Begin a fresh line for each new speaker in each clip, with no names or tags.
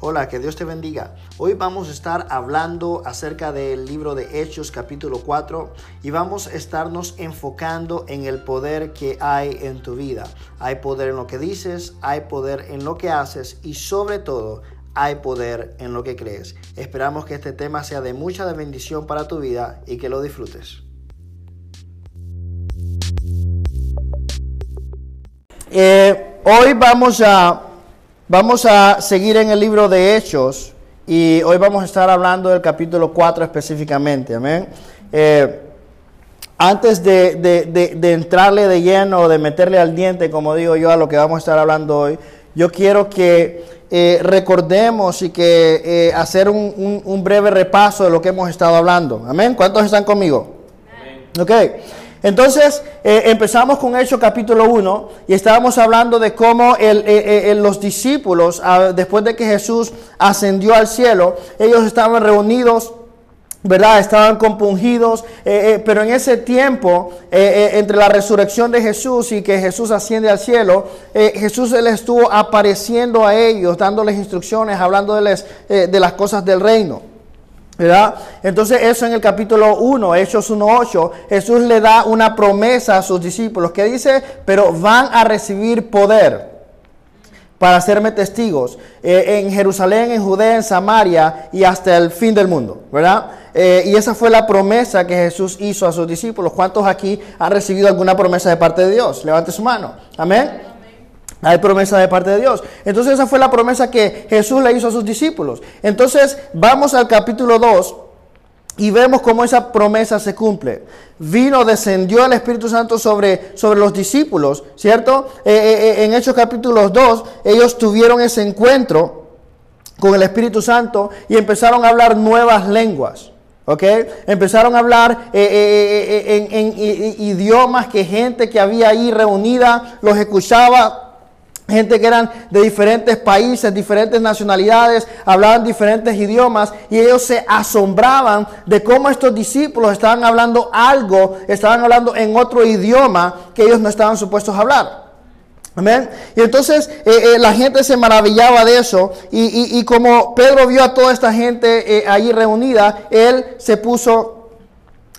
Hola, que Dios te bendiga. Hoy vamos a estar hablando acerca del libro de Hechos capítulo 4 y vamos a estarnos enfocando en el poder que hay en tu vida. Hay poder en lo que dices, hay poder en lo que haces y sobre todo hay poder en lo que crees. Esperamos que este tema sea de mucha bendición para tu vida y que lo disfrutes. Eh, hoy vamos a Vamos a seguir en el libro de Hechos y hoy vamos a estar hablando del capítulo 4 específicamente. Amén. Eh, antes de, entrarle de lleno o de meterle al diente, como digo yo, a lo que vamos a estar hablando hoy, yo quiero que eh, recordemos y que eh, hacer un, un, breve repaso de lo que hemos estado hablando. Amén. ¿Cuántos están conmigo? Amén. Ok. Entonces eh, empezamos con Hechos capítulo 1 y estábamos hablando de cómo el, eh, eh, los discípulos, después de que Jesús ascendió al cielo, ellos estaban reunidos ¿verdad? Estaban compungidos, pero en ese tiempo, entre la resurrección de Jesús y que Jesús asciende al cielo, Jesús les estuvo apareciendo a ellos, dándoles instrucciones, hablándoles de las cosas del reino. ¿Verdad? Entonces eso en el capítulo 1, Hechos 1.8, Jesús le da una promesa a sus discípulos que dice, pero van a recibir poder para hacerme testigos eh, en Jerusalén, en Judea, en Samaria y hasta el fin del mundo, ¿verdad? Eh, y esa fue la promesa que Jesús hizo a sus discípulos. ¿Cuántos aquí han recibido alguna promesa de parte de Dios? Levante su mano. Amén. Hay promesa de parte de Dios. Entonces esa fue la promesa que Jesús le hizo a sus discípulos. Entonces vamos al capítulo 2 y vemos cómo esa promesa se cumple. Vino, descendió el Espíritu Santo sobre, sobre los discípulos, ¿cierto? Eh, eh, eh, en Hechos capítulo 2 ellos tuvieron ese encuentro con el Espíritu Santo y empezaron a hablar nuevas lenguas. ¿Ok? Empezaron a hablar en idiomas que gente que había ahí reunida los escuchaba gente que eran de diferentes países, diferentes nacionalidades, hablaban diferentes idiomas y ellos se asombraban de cómo estos discípulos estaban hablando algo, estaban hablando en otro idioma que ellos no estaban supuestos a hablar. Amén. Y entonces eh, eh, la gente se maravillaba de eso y, como Pedro vio a toda esta gente eh, ahí reunida, él se puso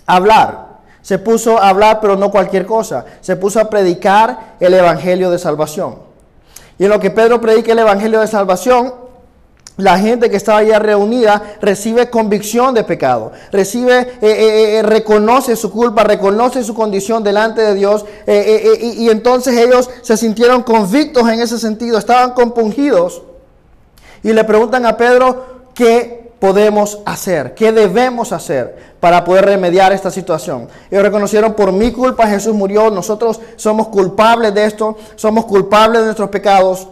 a hablar. Se puso a hablar, pero no cualquier cosa. Se puso a predicar el Evangelio de salvación. Y en lo que Pedro predica el Evangelio de Salvación, la gente que estaba allá reunida recibe convicción de pecado, recibe, eh, eh, eh, reconoce su culpa, reconoce su condición delante de Dios y, y, entonces ellos se sintieron convictos en ese sentido, estaban compungidos. Y le preguntan a Pedro qué podemos hacer? ¿Qué debemos hacer para poder remediar esta situación? Ellos reconocieron, por mi culpa Jesús murió, nosotros somos culpables de esto, somos culpables de nuestros pecados.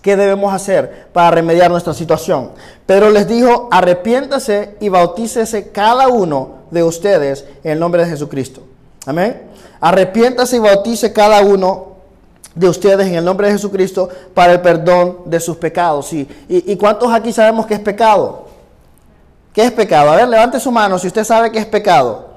¿Qué debemos hacer para remediar nuestra situación? Pedro les dijo, arrepiéntase y bautícese cada uno de ustedes en el nombre de Jesucristo. Amén. Arrepiéntase y bautice cada uno de ustedes en el nombre de Jesucristo para el perdón de sus pecados. ¿Y, y, y cuántos aquí sabemos que es pecado? ¿Qué es pecado? A ver, levante su mano si usted sabe qué es pecado.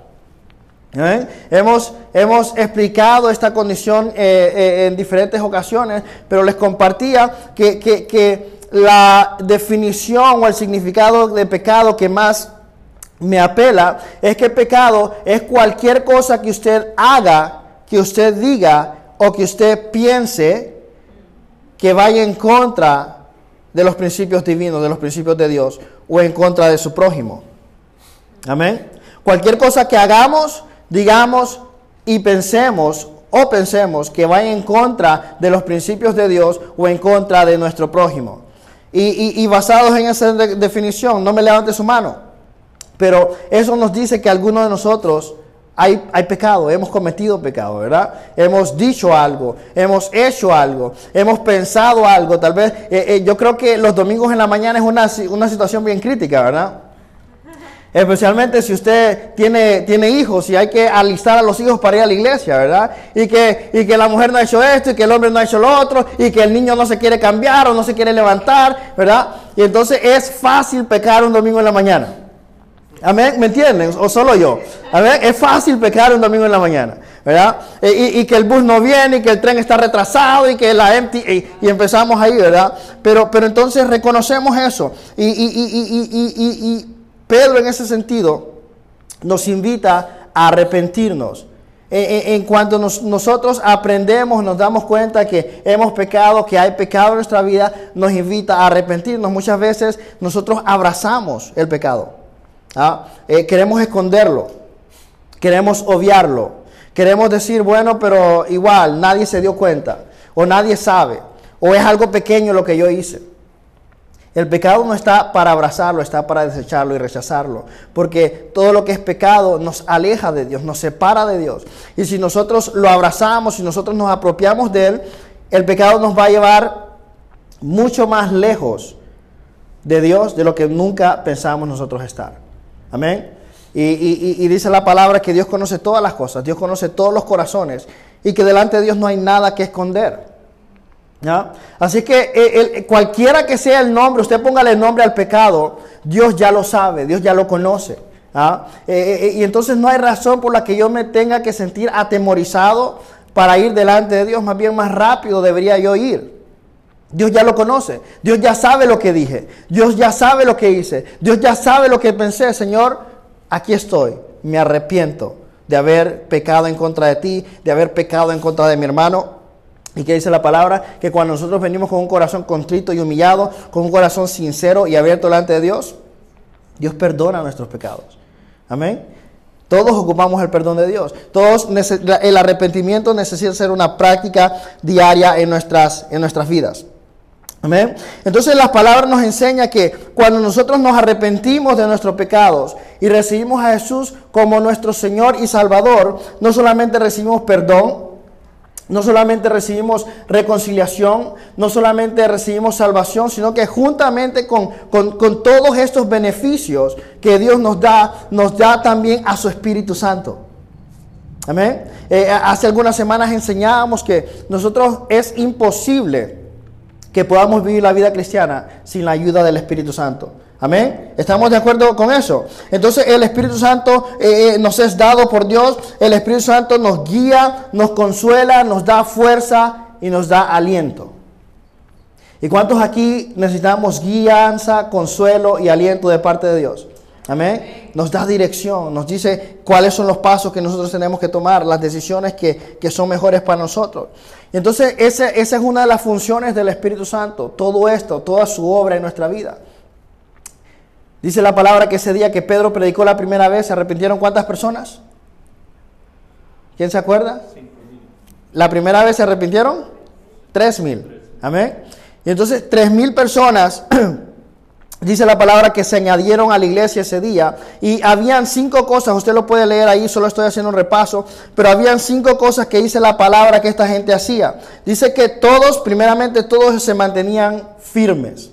¿Eh? Hemos, hemos explicado esta condición eh, eh, en diferentes ocasiones, pero les compartía que, que la definición o el significado de pecado que más me apela es que pecado es cualquier cosa que usted haga, que usted diga o que usted piense que vaya en contra de los principios divinos, de los principios de Dios, o en contra de su prójimo. Amén. Cualquier cosa que hagamos, digamos y pensemos o pensemos que vaya en contra de los principios de Dios o en contra de nuestro prójimo. Y, basados en esa definición, no me levante su mano, pero eso nos dice que algunos de nosotros hay, hay, pecado, hemos cometido pecado, ¿verdad? Hemos dicho algo, hemos hecho algo, hemos pensado algo. Tal vez, eh, eh, yo creo que los domingos en la mañana es una, una situación bien crítica, ¿verdad? Especialmente si usted tiene, tiene hijos y hay que alistar a los hijos para ir a la iglesia, ¿verdad? Y que, y que la mujer no ha hecho esto y que el hombre no ha hecho lo otro y que el niño no se quiere cambiar o no se quiere levantar, ¿verdad? Y entonces es fácil pecar un domingo en la mañana. ¿Me entienden? O solo yo. Es fácil pecar un domingo en la mañana. ¿verdad? E, y, que el bus no viene, y que el tren está retrasado, y que la empty, y, empezamos ahí, ¿verdad? Pero, pero entonces reconocemos eso. Y, Pedro en ese sentido nos invita a arrepentirnos. En, cuanto nosotros aprendemos, nos damos cuenta que hemos pecado, que hay pecado en nuestra vida, nos invita a arrepentirnos. Muchas veces nosotros abrazamos el pecado. ¿Ah? Eh, queremos esconderlo, queremos obviarlo, queremos decir, bueno, pero igual nadie se dio cuenta, o nadie sabe, o es algo pequeño lo que yo hice. El pecado no está para abrazarlo, está para desecharlo y rechazarlo. Porque todo lo que es pecado nos aleja de Dios, nos separa de Dios. Y si nosotros lo abrazamos, si nosotros nos apropiamos de Él, el pecado nos va a llevar mucho más lejos de Dios de lo que nunca pensamos nosotros estar. Amén. Y, dice la palabra que Dios conoce todas las cosas, Dios conoce todos los corazones y que delante de Dios no hay nada que esconder. Así que eh, cualquiera que sea el nombre, usted póngale el nombre al pecado, Dios ya lo sabe, Dios ya lo conoce. ¿ah? Eh, eh, y entonces no hay razón por la que yo me tenga que sentir atemorizado para ir delante de Dios, más bien más rápido debería yo ir. Dios ya lo conoce, Dios ya sabe lo que dije, Dios ya sabe lo que hice, Dios ya sabe lo que pensé, Señor, aquí estoy, me arrepiento de haber pecado en contra de ti, de haber pecado en contra de mi hermano, ¿Y qué dice la palabra? Que cuando nosotros venimos con un corazón contrito y humillado, con un corazón sincero y abierto delante de Dios, Dios perdona nuestros pecados. Amén. Todos ocupamos el perdón de Dios. Todos el arrepentimiento necesita ser una práctica diaria en nuestras, en nuestras vidas. Amén. Entonces las palabras nos enseñan que cuando nosotros nos arrepentimos de nuestros pecados y recibimos a Jesús como nuestro Señor y Salvador, no solamente recibimos perdón, no solamente recibimos reconciliación, no solamente recibimos salvación, sino que juntamente con, todos estos beneficios que Dios nos da, nos da también a su Espíritu Santo. Amén. Eh, hace algunas semanas enseñábamos que nosotros es imposible que podamos vivir la vida cristiana sin la ayuda del Espíritu Santo. Amén. ¿Estamos de acuerdo con eso? Entonces el Espíritu Santo eh, eh, nos es dado por Dios. El Espíritu Santo nos guía, nos consuela, nos da fuerza y nos da aliento. ¿Y cuántos aquí necesitamos guianza, consuelo y aliento de parte de Dios? Amén. Nos da dirección, nos dice cuáles son los pasos que nosotros tenemos que tomar, las decisiones que, son mejores para nosotros. Entonces esa, esa es una de las funciones del Espíritu Santo, todo esto, toda su obra en nuestra vida. Dice la palabra que ese día que Pedro predicó la primera vez, ¿se arrepintieron cuántas personas? ¿Quién se acuerda? La primera vez se arrepintieron tres mil. Amén. Y entonces tres mil personas, dice la palabra que se añadieron a la iglesia ese día. Y habían cinco cosas, usted lo puede leer ahí, solo estoy haciendo un repaso, pero habían cinco cosas que dice la palabra que esta gente hacía. Dice que todos, primeramente todos se mantenían firmes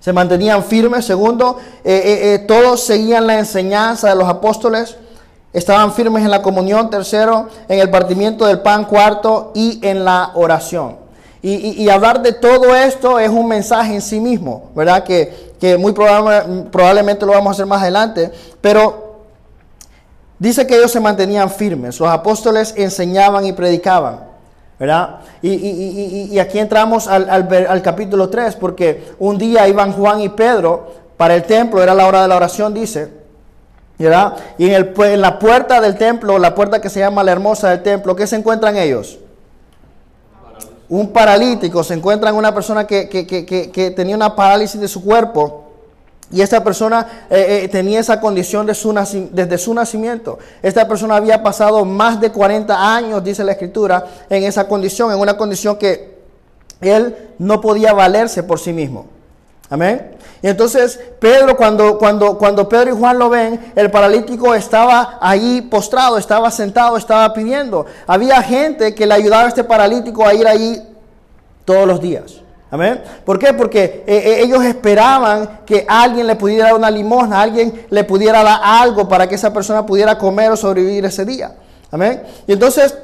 se mantenían firmes. Segundo, eh, eh, eh, todos seguían la enseñanza de los apóstoles, estaban firmes en la comunión. Tercero, en el partimiento del pan. Cuarto, y en la oración. Y, hablar de todo esto es un mensaje en sí mismo, ¿verdad? Que, que muy probablemente lo vamos a hacer más adelante, pero dice que ellos se mantenían firmes, los apóstoles enseñaban y predicaban. ¿verdad? Y, aquí entramos al, capítulo 3, porque un día iban Juan y Pedro para el templo, era la hora de la oración, dice, ¿verdad? Y en, el, en la puerta del templo, la puerta que se llama la hermosa del templo, ¿qué se encuentran ellos? Un paralítico, se encuentran una persona que, que tenía una parálisis de su cuerpo y esta persona eh, eh, tenía esa condición su desde su nacimiento. Esta persona había pasado más de 40 años, dice la escritura, en esa condición, en una condición que él no podía valerse por sí mismo. Amén. Y entonces Pedro, cuando, cuando, cuando Pedro y Juan lo ven, el paralítico estaba ahí postrado, estaba sentado, estaba pidiendo. Había gente que le ayudaba a este paralítico a ir ahí todos los días. Amén. ¿Por qué? Porque eh, eh, ellos esperaban que alguien le pudiera dar una limosna, alguien le pudiera dar algo para que esa persona pudiera comer o sobrevivir ese día. Amén. Y entonces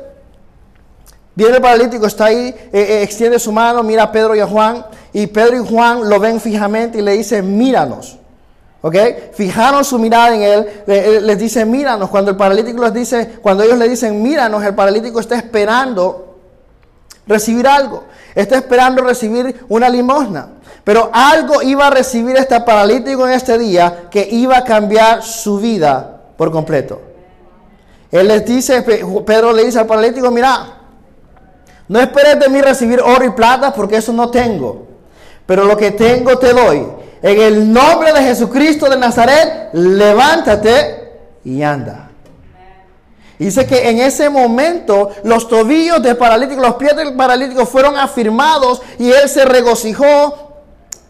viene el paralítico, está ahí, eh, extiende su mano, mira a Pedro y a Juan, y Pedro y Juan lo ven fijamente y le dicen, míranos. ¿Ok? Fijaron su mirada en él, les dice, míranos. Cuando el paralítico les dice, cuando ellos le dicen, míranos, el paralítico está esperando recibir algo. Está esperando recibir una limosna. Pero algo iba a recibir este paralítico en este día que iba a cambiar su vida por completo. Él les dice, Pedro le dice al paralítico, mira, no esperes de mí recibir oro y plata porque eso no tengo. Pero lo que tengo te doy. En el nombre de Jesucristo de Nazaret, levántate y anda. Dice que en ese momento los tobillos del paralítico, los pies del paralítico fueron afirmados y él se regocijó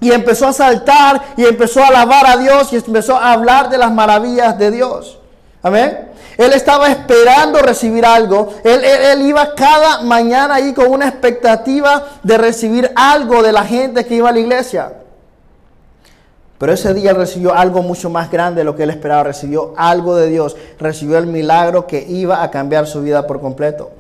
y empezó a saltar y empezó a alabar a Dios y empezó a hablar de las maravillas de Dios. Amén. Él estaba esperando recibir algo. Él, iba cada mañana ahí con una expectativa de recibir algo de la gente que iba a la iglesia. Pero ese día recibió algo mucho más grande de lo que él esperaba. Recibió algo de Dios. Recibió el milagro que iba a cambiar su vida por completo.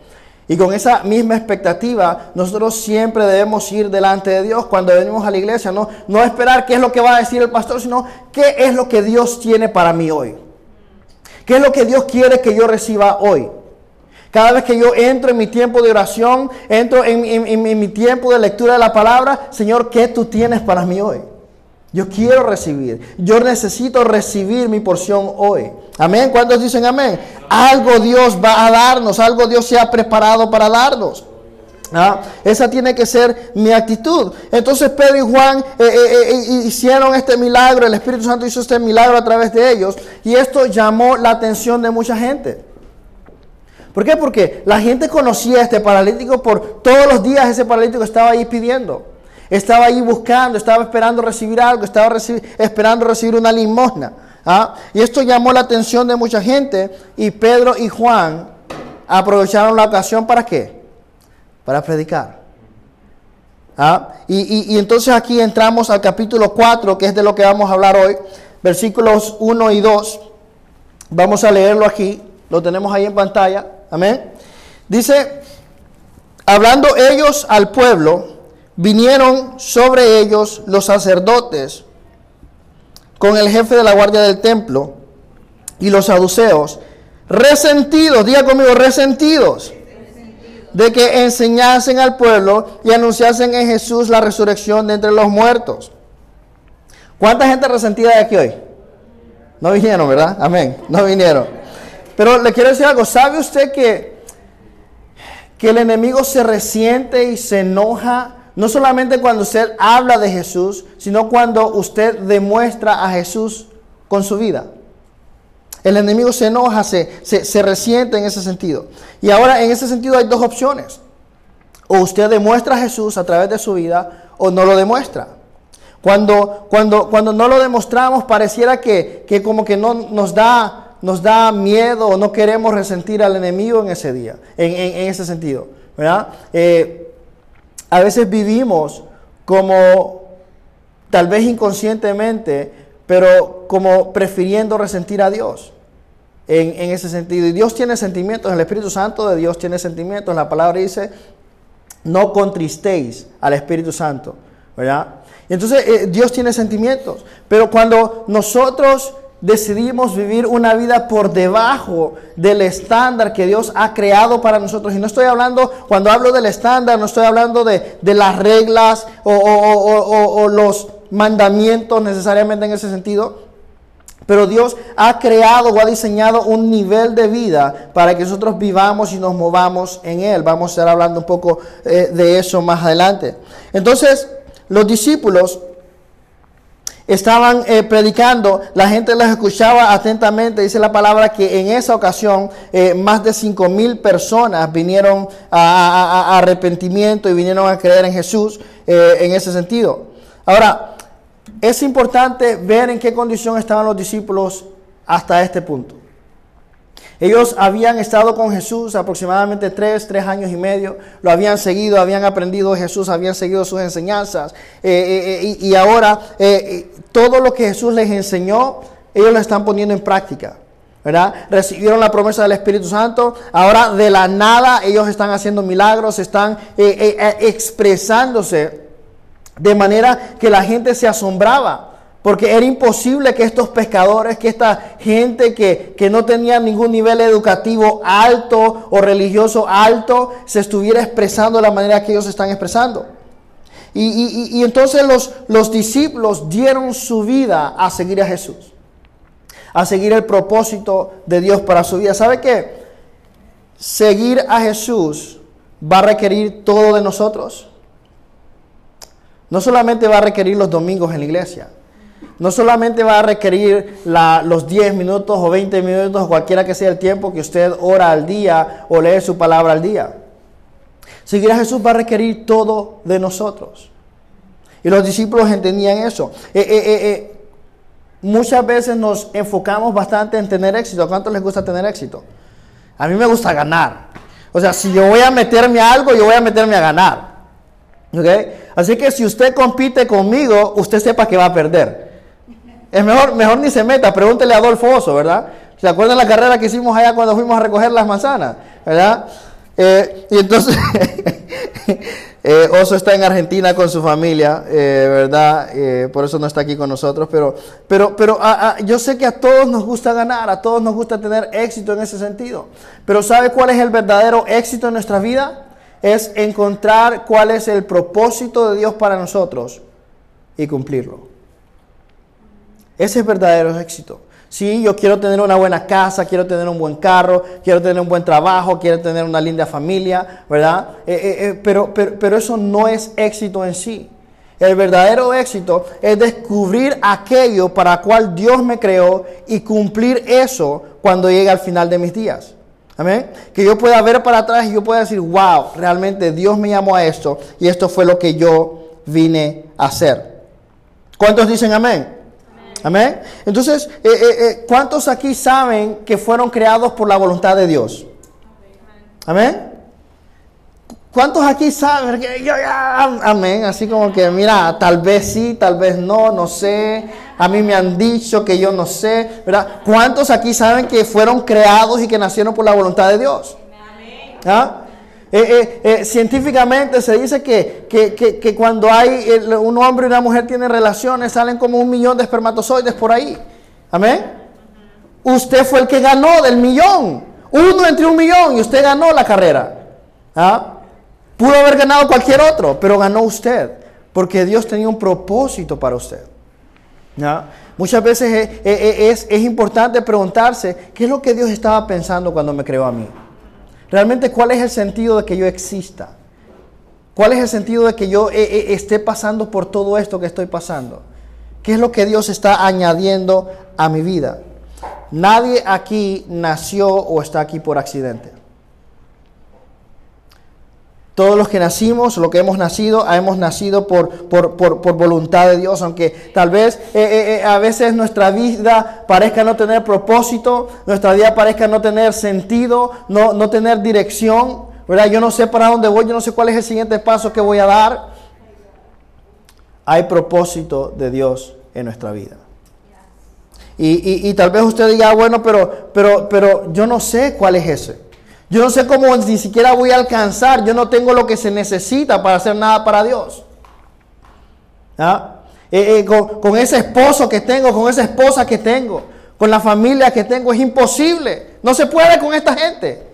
Y con esa misma expectativa, nosotros siempre debemos ir delante de Dios cuando venimos a la iglesia. No, no esperar qué es lo que va a decir el pastor, sino qué es lo que Dios tiene para mí hoy. ¿Qué es lo que Dios quiere que yo reciba hoy? Cada vez que yo entro en mi tiempo de oración, entro en, mi tiempo de lectura de la palabra, Señor, ¿qué tú tienes para mí hoy? Yo quiero recibir. Yo necesito recibir mi porción hoy. Amén. ¿Cuántos dicen amén? Algo Dios va a darnos, algo Dios se ha preparado para darnos. ¿Ah? Esa tiene que ser mi actitud. Entonces Pedro y Juan eh, eh, eh, hicieron este milagro, el Espíritu Santo hizo este milagro a través de ellos y esto llamó la atención de mucha gente. ¿Por qué? Porque la gente conocía a este paralítico por todos los días ese paralítico estaba ahí pidiendo, estaba ahí buscando, estaba esperando recibir algo, estaba esperando recibir una limosna. ¿ah? Y esto llamó la atención de mucha gente y Pedro y Juan aprovecharon la ocasión para qué? Para predicar. ¿Ah? Y, entonces aquí entramos al capítulo 4, que es de lo que vamos a hablar hoy, versículos 1 y 2. Vamos a leerlo aquí, lo tenemos ahí en pantalla. Amén. Dice, hablando ellos al pueblo, vinieron sobre ellos los sacerdotes con el jefe de la guardia del templo y los saduceos, resentidos, diga conmigo, resentidos de que enseñasen al pueblo y anunciasen en Jesús la resurrección de entre los muertos. ¿Cuánta gente resentida hay aquí hoy? No vinieron, ¿verdad? Amén. No vinieron. Pero le quiero decir algo. ¿Sabe usted que, que el enemigo se resiente y se enoja no solamente cuando usted habla de Jesús, sino cuando usted demuestra a Jesús con su vida? El enemigo se enoja, se, se, resiente en ese sentido. Y ahora en ese sentido hay dos opciones. O usted demuestra a Jesús a través de su vida o no lo demuestra. Cuando, cuando, cuando no lo demostramos pareciera que, como que no nos da, nos da miedo o no queremos resentir al enemigo en ese día, en, ese sentido. ¿verdad? Eh, a veces vivimos como tal vez inconscientemente, pero como prefiriendo resentir a Dios en, ese sentido. Y Dios tiene sentimientos, el Espíritu Santo de Dios tiene sentimientos. La palabra dice, no contristéis al Espíritu Santo, ¿verdad? entonces eh, Dios tiene sentimientos, pero cuando nosotros decidimos vivir una vida por debajo del estándar que Dios ha creado para nosotros. Y no estoy hablando, cuando hablo del estándar, no estoy hablando de, las reglas o, o, los mandamientos necesariamente en ese sentido, pero Dios ha creado o ha diseñado un nivel de vida para que nosotros vivamos y nos movamos en Él. Vamos a estar hablando un poco eh, de eso más adelante. Entonces, los discípulos estaban eh, predicando, la gente los escuchaba atentamente, dice la palabra que en esa ocasión eh, más de cinco mil personas vinieron a, arrepentimiento y vinieron a creer en Jesús en ese sentido. Ahora, es importante ver en qué condición estaban los discípulos hasta este punto. Ellos habían estado con Jesús aproximadamente tres, tres años y medio, lo habían seguido, habían aprendido Jesús, habían seguido sus enseñanzas eh, eh, eh, y, ahora todo lo que Jesús les enseñó, ellos lo están poniendo en práctica. ¿verdad? Recibieron la promesa del Espíritu Santo, ahora de la nada ellos están haciendo milagros, están expresándose de manera que la gente se asombraba porque era imposible que estos pescadores, que esta gente que, que, no tenía ningún nivel educativo alto o religioso alto, se estuviera expresando de la manera que ellos están expresando. Y, y, y entonces los, los discípulos dieron su vida a seguir a Jesús, a seguir el propósito de Dios para su vida. ¿Sabe qué? Seguir a Jesús va a requerir todo de nosotros. No solamente va a requerir los domingos en la iglesia. No solamente va a requerir los 10 minutos o 20 minutos cualquiera que sea el tiempo que usted ora al día o lee su palabra al día. Seguir a Jesús va a requerir todo de nosotros. Y los discípulos entendían eso. Eh, eh, eh, muchas veces nos enfocamos bastante en tener éxito. ¿A les gusta tener éxito? A mí me gusta ganar. O sea, si yo voy a meterme a algo, yo voy a meterme a ganar. Así que si usted compite conmigo, usted sepa que va a perder. Es mejor, mejor ni se meta, pregúntele a Adolfo Oso, ¿verdad? ¿Se acuerdan la carrera que hicimos allá cuando fuimos a recoger las manzanas? ¿Verdad? Eh, y entonces, eh, Oso está en Argentina con su familia, eh, ¿verdad? por eso no está aquí con nosotros, pero, pero, pero yo sé que a todos nos gusta ganar, a todos nos gusta tener éxito en ese sentido. Pero ¿sabe cuál es el verdadero éxito en nuestra vida? Es encontrar cuál es el propósito de Dios para nosotros y cumplirlo. Ese es verdadero éxito. Sí, yo quiero tener una buena casa, quiero tener un buen carro, quiero tener un buen trabajo, quiero tener una linda familia, ¿verdad? Eh, eh, eh, pero, pero, pero eso no es éxito en sí. El verdadero éxito es descubrir aquello para cual Dios me creó y cumplir eso cuando llegue al final de mis días. Amén. Que yo pueda ver para atrás y yo pueda decir, wow, realmente Dios me llamó a esto y esto fue lo que yo vine a hacer. ¿Cuántos dicen amén? Amén. Entonces, eh, eh, eh, ¿cuántos aquí saben que fueron creados por la voluntad de Dios? Amén. ¿Cuántos aquí saben que yo amén? Así como que, mira, tal vez sí, tal vez no, no sé. A mí me han dicho que yo no sé, ¿verdad? ¿Cuántos aquí saben que fueron creados y que nacieron por la voluntad de Dios? ¿Ah? Eh, eh, eh, científicamente se dice que, que, que, cuando hay un hombre y una mujer tienen relaciones, salen como un millón de espermatozoides por ahí. Amén. Usted fue el que ganó del millón. Uno entre un millón y usted ganó la carrera. ¿Ah? Pudo haber ganado cualquier otro, pero ganó usted, porque Dios tenía un propósito para usted. Muchas veces es, es, importante preguntarse, ¿qué es lo que Dios estaba pensando cuando me creó a mí? Realmente, ¿cuál es el sentido de que yo exista? ¿Cuál es el sentido de que yo eh, eh, esté pasando por todo esto que estoy pasando? ¿Qué es lo que Dios está añadiendo a mi vida? Nadie aquí nació o está aquí por accidente. Todos los que nacimos, lo que hemos nacido, hemos nacido por, por, voluntad de Dios, aunque tal vez eh, eh, eh, a veces nuestra vida parezca no tener propósito, nuestra vida parezca no tener sentido, no, no tener dirección, ¿verdad? Yo no sé para dónde voy, yo no sé cuál es el siguiente paso que voy a dar. Hay propósito de Dios en nuestra vida. Y, y, tal vez usted diga, ah, bueno, pero, pero, pero yo no sé cuál es ese. Yo no sé cómo ni siquiera voy a alcanzar. Yo no tengo lo que se necesita para hacer nada para Dios. ¿Ah? Eh, eh, con, ese esposo que tengo, con esa esposa que tengo, con la familia que tengo, es imposible. No se puede con esta gente.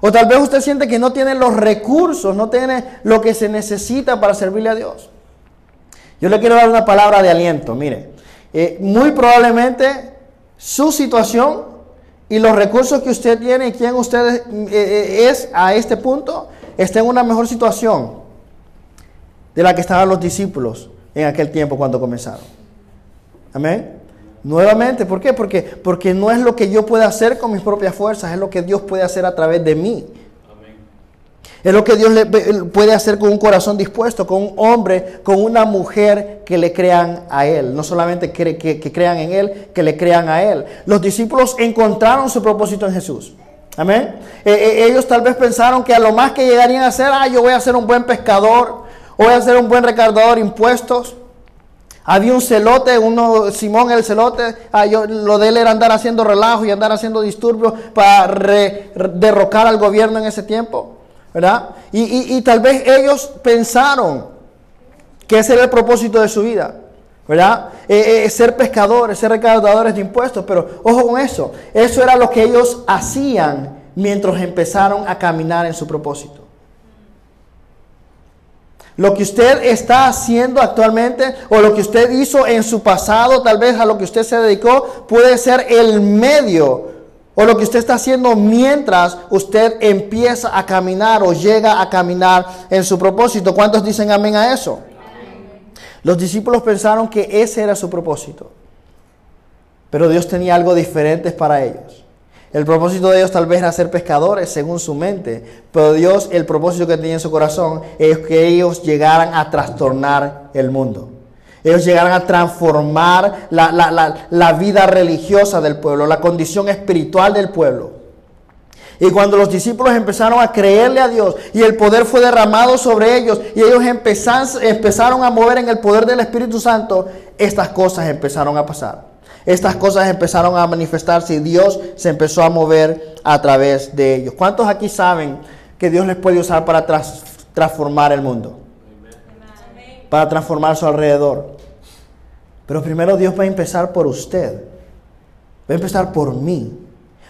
O tal vez usted siente que no tiene los recursos, no tiene lo que se necesita para servirle a Dios. Yo le quiero dar una palabra de aliento. Mire, eh, muy probablemente su situación y los recursos que usted tiene y quién usted eh, eh, es a este punto, está en una mejor situación de la que estaban los discípulos en aquel tiempo cuando comenzaron. Amén. Nuevamente, ¿por qué? Porque, porque no es lo que yo pueda hacer con mis propias fuerzas, es lo que Dios puede hacer a través de mí. Es lo que Dios le puede hacer con un corazón dispuesto, con un hombre, con una mujer que le crean a Él. No solamente que, que, crean en Él, que le crean a Él. Los discípulos encontraron su propósito en Jesús. Amén. Eh, eh, ellos tal vez pensaron que a lo más que llegarían a hacer, ah, yo voy a ser un buen pescador, voy a ser un buen recaudador de impuestos. Había un celote, uno, Simón el celote, ah, yo, lo de él era andar haciendo relajo y andar haciendo disturbios para derrocar al gobierno en ese tiempo. ¿Verdad? Y, tal vez ellos pensaron que ese era el propósito de su vida. ¿verdad? Eh, eh, ser pescadores, ser recaudadores de impuestos, pero ojo con eso, eso era lo que ellos hacían mientras empezaron a caminar en su propósito. Lo que usted está haciendo actualmente o lo que usted hizo en su pasado, tal vez a lo que usted se dedicó, puede ser el medio o lo que usted está haciendo mientras usted empieza a caminar o llega a caminar en su propósito. ¿Cuántos dicen amén a eso? Los discípulos pensaron que ese era su propósito. Pero Dios tenía algo diferente para ellos. El propósito de ellos tal vez era ser pescadores según su mente, pero Dios, el propósito que tenía en su corazón es que ellos llegaran a trastornar el mundo. Ellos llegaran a transformar la, la vida religiosa del pueblo, la condición espiritual del pueblo. Y cuando los discípulos empezaron a creerle a Dios y el poder fue derramado sobre ellos y ellos empezaron a mover en el poder del Espíritu Santo, estas cosas empezaron a pasar. Estas cosas empezaron a manifestarse y Dios se empezó a mover a través de ellos. ¿Cuántos aquí saben que Dios les puede usar para transformar el mundo? Para transformar su alrededor. Pero primero Dios va a empezar por usted. Va a empezar por mí.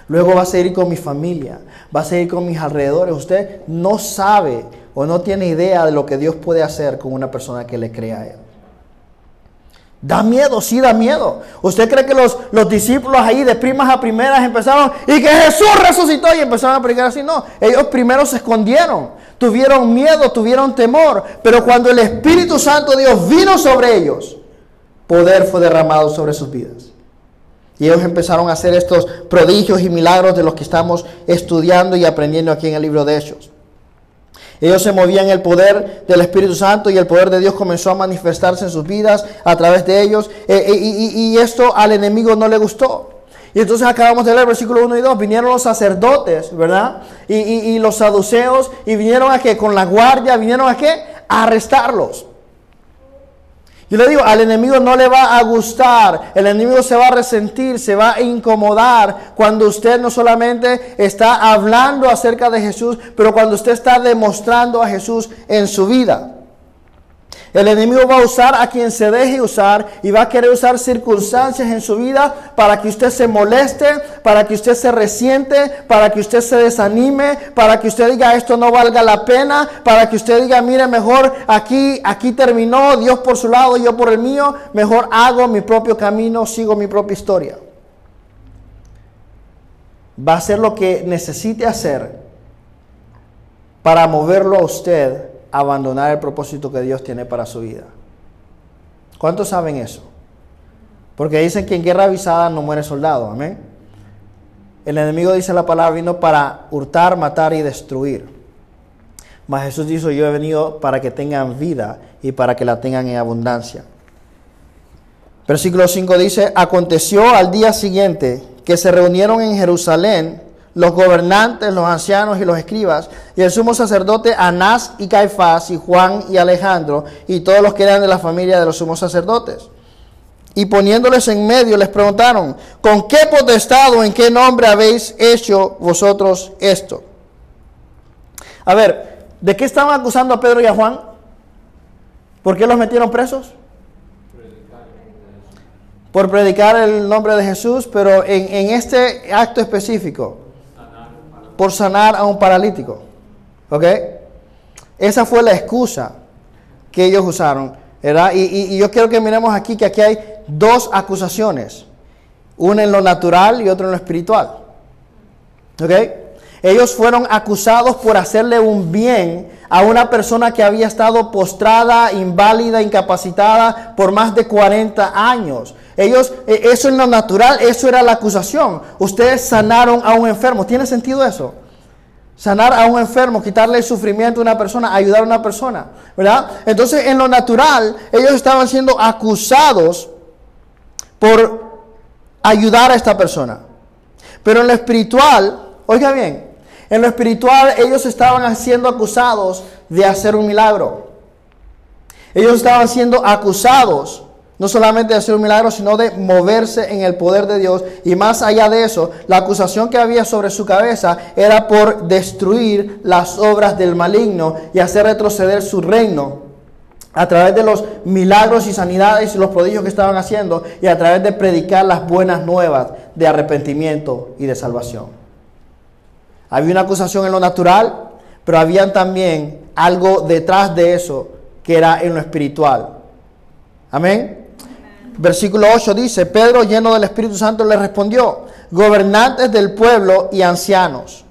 Luego va a seguir con mi familia, va a seguir con mis alrededores. Usted no sabe o no tiene idea de lo que Dios puede hacer con una persona que le crea a Él. Da miedo, sí da miedo. ¿Usted cree que los, los discípulos ahí de primas a primeras empezaron y que Jesús resucitó y empezaron a predicar así? No, ellos primero se escondieron, tuvieron miedo, tuvieron temor, pero cuando el Espíritu Santo de Dios vino sobre ellos, poder fue derramado sobre sus vidas. Y ellos empezaron a hacer estos prodigios y milagros de los que estamos estudiando y aprendiendo aquí en el libro de Hechos. Ellos se movían en el poder del Espíritu Santo y el poder de Dios comenzó a manifestarse en sus vidas a través de ellos. Eh, eh, y, esto al enemigo no le gustó. Y entonces acabamos de leer versículo 1 y 2. Vinieron los sacerdotes, ¿verdad? Y, y los saduceos y vinieron a que con la guardia, vinieron a qué? A arrestarlos. Yo le digo, al enemigo no le va a gustar, el enemigo se va a resentir, se va a incomodar cuando usted no solamente está hablando acerca de Jesús, pero cuando usted está demostrando a Jesús en su vida. El enemigo va a usar a quien se deje usar y va a querer usar circunstancias en su vida para que usted se moleste, para que usted se resiente, para que usted se desanime, para que usted diga esto no valga la pena, para que usted diga, mire, mejor aquí, aquí terminó, Dios por su lado, yo por el mío, mejor hago mi propio camino, sigo mi propia historia. Va a hacer lo que necesite hacer para moverlo a usted abandonar el propósito que Dios tiene para su vida. ¿Cuántos saben eso? Porque dicen que en guerra avisada no muere soldado, amén. El enemigo dice la palabra vino para hurtar, matar y destruir. Mas Jesús dijo, yo he venido para que tengan vida y para que la tengan en abundancia. Versículo 5 dice, aconteció al día siguiente que se reunieron en Jerusalén los gobernantes, los ancianos y los escribas, y el sumo sacerdote Anás y Caifás, y Juan y Alejandro, y todos los que eran de la familia de los sumos sacerdotes. Y poniéndoles en medio les preguntaron, ¿con qué potestad o en qué nombre habéis hecho vosotros esto? A ver, ¿de qué estaban acusando a Pedro y a Juan? ¿Por qué los metieron presos? Por predicar el nombre de Jesús, pero en, en este acto específico, por sanar a un paralítico. ¿Ok? Esa fue la excusa que ellos usaron. ¿verdad? Y, yo quiero que miremos aquí que aquí hay dos acusaciones. Una en lo natural y otra en lo espiritual. ¿Ok? Ellos fueron acusados por hacerle un bien a una persona que había estado postrada, inválida, incapacitada por más de 40 años. Ellos, eh, eso en lo natural, eso era la acusación. Ustedes sanaron a un enfermo. ¿Tiene sentido eso? Sanar a un enfermo, quitarle el sufrimiento a una persona, ayudar a una persona, ¿verdad? Entonces, en lo natural, ellos estaban siendo acusados por ayudar a esta persona. Pero en lo espiritual, oiga bien, en lo espiritual ellos estaban siendo acusados de hacer un milagro. Ellos estaban siendo acusados no solamente de hacer un milagro, sino de moverse en el poder de Dios. Y más allá de eso, la acusación que había sobre su cabeza era por destruir las obras del maligno y hacer retroceder su reino a través de los milagros y sanidades y los prodigios que estaban haciendo y a través de predicar las buenas nuevas de arrepentimiento y de salvación. Había una acusación en lo natural, pero había también algo detrás de eso que era en lo espiritual. Amén. Versículo 8 dice, Pedro lleno del Espíritu Santo le respondió, gobernantes del pueblo y ancianos.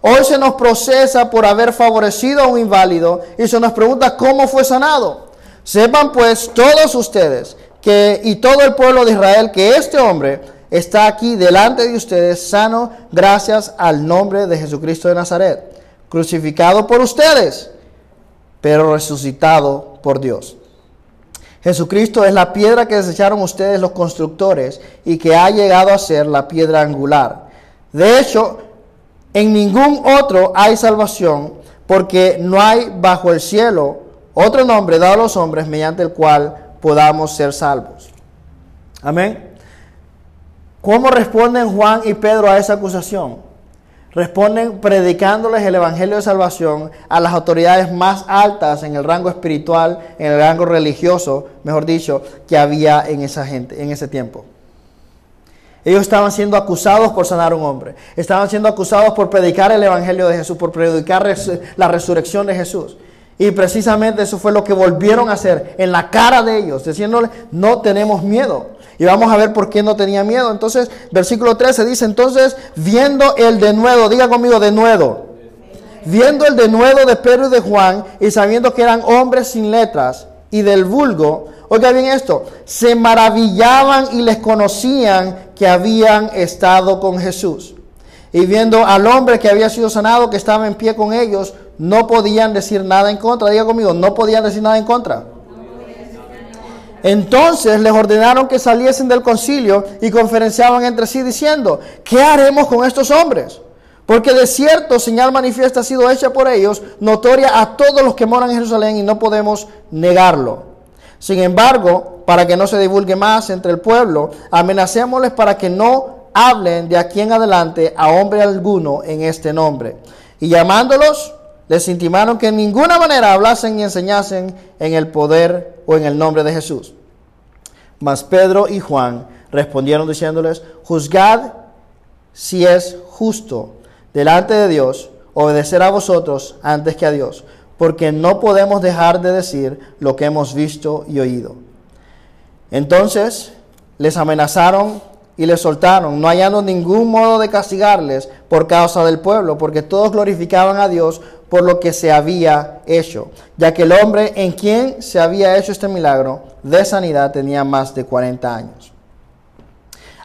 Hoy se nos procesa por haber favorecido a un inválido y se nos pregunta cómo fue sanado. Sepan pues todos ustedes que y todo el pueblo de Israel que este hombre está aquí delante de ustedes sano gracias al nombre de Jesucristo de Nazaret, crucificado por ustedes, pero resucitado por Dios. Jesucristo es la piedra que desecharon ustedes los constructores y que ha llegado a ser la piedra angular. De hecho, en ningún otro hay salvación, porque no hay bajo el cielo otro nombre dado a los hombres mediante el cual podamos ser salvos. Amén. ¿Cómo responden Juan y Pedro a esa acusación? Responden predicándoles el Evangelio de Salvación a las autoridades más altas en el rango espiritual, en el rango religioso, mejor dicho, que había en esa gente, en ese tiempo. Ellos estaban siendo acusados por sanar a un hombre. Estaban siendo acusados por predicar el Evangelio de Jesús, por predicar la resurrección de Jesús. Y precisamente eso fue lo que volvieron a hacer en la cara de ellos, diciéndole, no tenemos miedo. Y vamos a ver por qué no tenía miedo. Entonces, versículo 13 dice, entonces, viendo el denuedo, diga conmigo denuedo, viendo el denuedo de Pedro y de Juan y sabiendo que eran hombres sin letras y del vulgo, oiga bien esto, se maravillaban y les conocían que habían estado con Jesús. Y viendo al hombre que había sido sanado, que estaba en pie con ellos, no podían decir nada en contra. Diga conmigo, no podían decir nada en contra. Entonces les ordenaron que saliesen del concilio y conferenciaban entre sí diciendo, ¿qué haremos con estos hombres? Porque de cierto señal manifiesta ha sido hecha por ellos, notoria a todos los que moran en Jerusalén y no podemos negarlo. Sin embargo, para que no se divulgue más entre el pueblo, amenacémosles para que no hablen de aquí en adelante a hombre alguno en este nombre. Y llamándolos, les intimaron que en ninguna manera hablasen ni enseñasen en el poder o en el nombre de Jesús. Mas Pedro y Juan respondieron diciéndoles, juzgad si es justo delante de Dios obedecer a vosotros antes que a Dios, porque no podemos dejar de decir lo que hemos visto y oído. Entonces les amenazaron y les soltaron, no hallando ningún modo de castigarles por causa del pueblo, porque todos glorificaban a Dios por lo que se había hecho, ya que el hombre en quien se había hecho este milagro de sanidad tenía más de 40 años.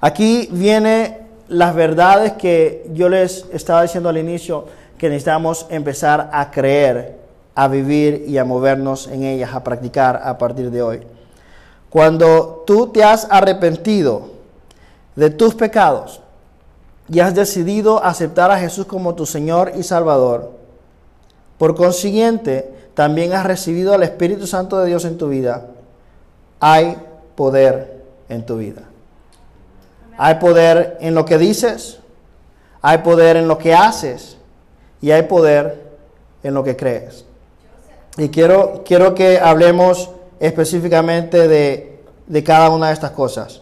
Aquí viene las verdades que yo les estaba diciendo al inicio, que necesitamos empezar a creer, a vivir y a movernos en ellas, a practicar a partir de hoy. Cuando tú te has arrepentido de tus pecados y has decidido aceptar a Jesús como tu Señor y Salvador, por consiguiente, también has recibido al Espíritu Santo de Dios en tu vida. Hay poder en tu vida. Hay poder en lo que dices, hay poder en lo que haces y hay poder en lo que crees. Y quiero, quiero que hablemos específicamente de, de cada una de estas cosas.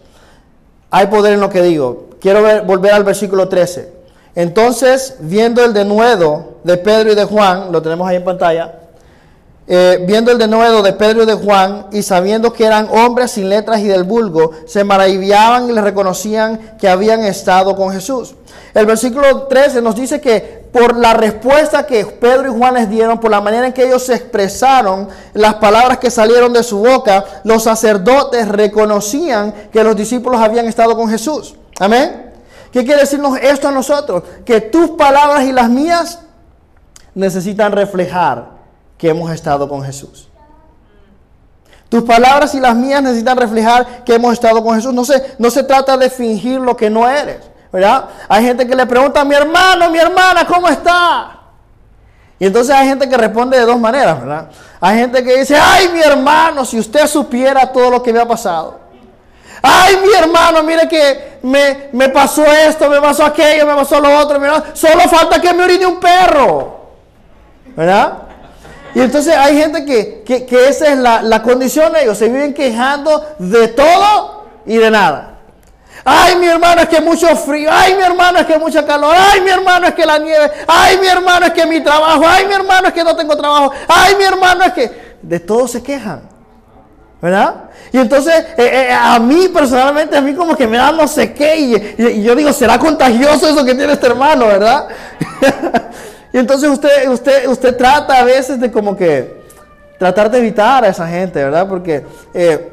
Hay poder en lo que digo. Quiero volver al versículo 13. Entonces, viendo el denuedo de Pedro y de Juan, lo tenemos ahí en pantalla, eh, viendo el denuedo de Pedro y de Juan y sabiendo que eran hombres sin letras y del vulgo, se maravillaban y les reconocían que habían estado con Jesús. El versículo 13 nos dice que por la respuesta que Pedro y Juan les dieron, por la manera en que ellos se expresaron, las palabras que salieron de su boca, los sacerdotes reconocían que los discípulos habían estado con Jesús. Amén. ¿Qué quiere decirnos esto a nosotros? Que tus palabras y las mías necesitan reflejar que hemos estado con Jesús. Tus palabras y las mías necesitan reflejar que hemos estado con Jesús. No se, no se trata de fingir lo que no eres. ¿verdad? Hay gente que le pregunta mi hermano, mi hermana, ¿cómo está? Y entonces hay gente que responde de dos maneras, ¿verdad? Hay gente que dice, ay, mi hermano, si usted supiera todo lo que me ha pasado. Ay, mi hermano, mire que me, me pasó esto, me pasó aquello, me pasó lo otro. Solo falta que me orine un perro. ¿Verdad? Y entonces hay gente que, que, que esa es la, la condición de ellos. Se viven quejando de todo y de nada. Ay, mi hermano, es que mucho frío. Ay, mi hermano, es que mucha calor. Ay, mi hermano, es que la nieve. Ay, mi hermano, es que mi trabajo. Ay, mi hermano, es que no tengo trabajo. Ay, mi hermano, es que... De todo se quejan. ¿Verdad? Y entonces, eh, eh, a mí personalmente, a mí como que me da no sé qué. Y, yo digo, ¿será contagioso eso que tiene este hermano, verdad? y entonces usted, usted, usted trata a veces de como que tratar de evitar a esa gente, ¿verdad? Porque eh,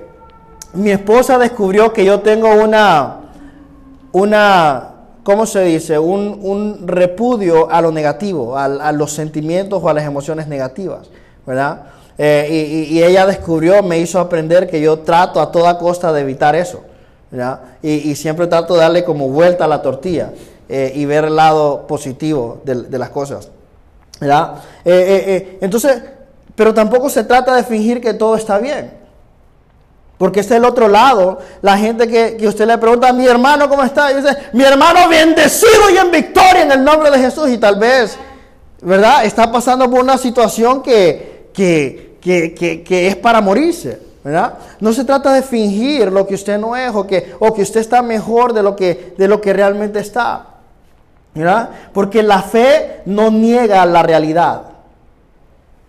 mi esposa descubrió que yo tengo una, una, ¿cómo se dice? Un, un repudio a lo negativo, a, a, los sentimientos o a las emociones negativas, ¿verdad? Eh, y, ella descubrió, me hizo aprender que yo trato a toda costa de evitar eso. Y, y siempre trato de darle como vuelta a la tortilla eh, y ver el lado positivo de, las cosas, ¿verdad? Eh, entonces, pero tampoco se trata de fingir que todo está bien. Porque es el otro lado, la gente que, que, usted le pregunta, mi hermano, ¿cómo está? Y dice, mi hermano bendecido y en victoria en el nombre de Jesús. Y tal vez, ¿verdad? Está pasando por una situación que, que, que, que es para morirse, ¿verdad? No se trata de fingir lo que usted no es o que, o que usted está mejor de lo que, de lo que realmente está, ¿verdad? Porque la fe no niega la realidad.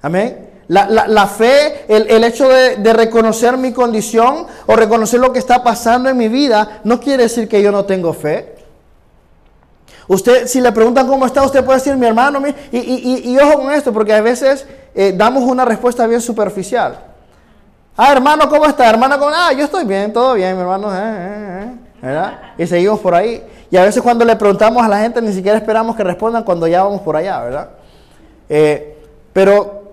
Amén. La, la, la, fe, el, el hecho de, de, reconocer mi condición o reconocer lo que está pasando en mi vida, no quiere decir que yo no tengo fe. Usted, si le preguntan cómo está, usted puede decir, mi hermano, mi, y, y, y, y, ojo con esto, porque a veces eh, damos una respuesta bien superficial. Ah, hermano, ¿cómo está? Hermano, ¿cómo? Ah, yo estoy bien, todo bien, mi hermano. Eh, eh, ¿verdad? Y seguimos por ahí. Y a veces cuando le preguntamos a la gente, ni siquiera esperamos que respondan cuando ya vamos por allá, ¿verdad? Pero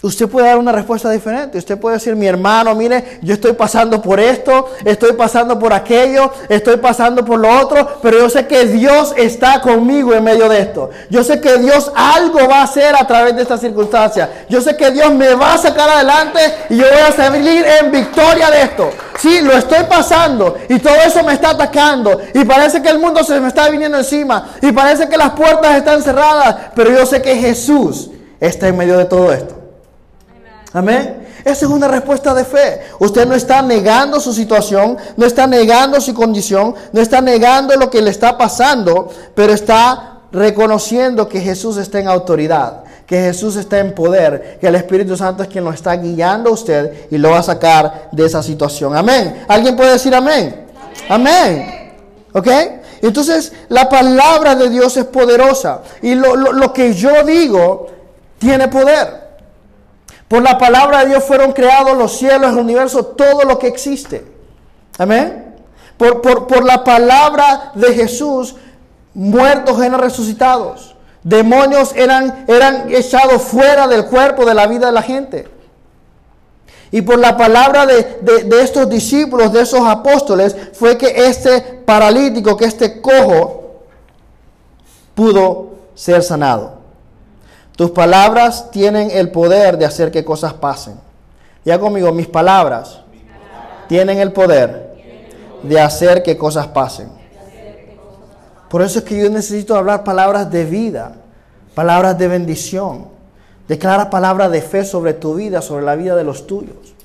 Usted puede dar una respuesta diferente. Usted puede decir, mi hermano, mire, yo estoy pasando por esto, estoy pasando por aquello, estoy pasando por lo otro, pero yo sé que Dios está conmigo en medio de esto. Yo sé que Dios algo va a hacer a través de esta circunstancia. Yo sé que Dios me va a sacar adelante y yo voy a salir en victoria de esto. Sí, lo estoy pasando y todo eso me está atacando y parece que el mundo se me está viniendo encima y parece que las puertas están cerradas, pero yo sé que Jesús está en medio de todo esto. Amén. Esa es una respuesta de fe. Usted no está negando su situación, no está negando su condición, no está negando lo que le está pasando, pero está reconociendo que Jesús está en autoridad, que Jesús está en poder, que el Espíritu Santo es quien lo está guiando a usted y lo va a sacar de esa situación. Amén. ¿Alguien puede decir amén? Amén. amén. ¿Ok? Entonces, la palabra de Dios es poderosa y lo, lo, lo que yo digo tiene poder. Por la palabra de Dios fueron creados los cielos, el universo, todo lo que existe. Amén. Por, por, por la palabra de Jesús, muertos eran resucitados. Demonios eran, eran echados fuera del cuerpo, de la vida de la gente. Y por la palabra de, de, de, estos discípulos, de esos apóstoles, fue que este paralítico, que este cojo, pudo ser sanado. Tus palabras tienen el poder de hacer que cosas pasen. Ya conmigo, mis palabras tienen el poder de hacer que cosas pasen. Por eso es que yo necesito hablar palabras de vida, palabras de bendición. Declara palabras de fe sobre tu vida, sobre la vida de los tuyos,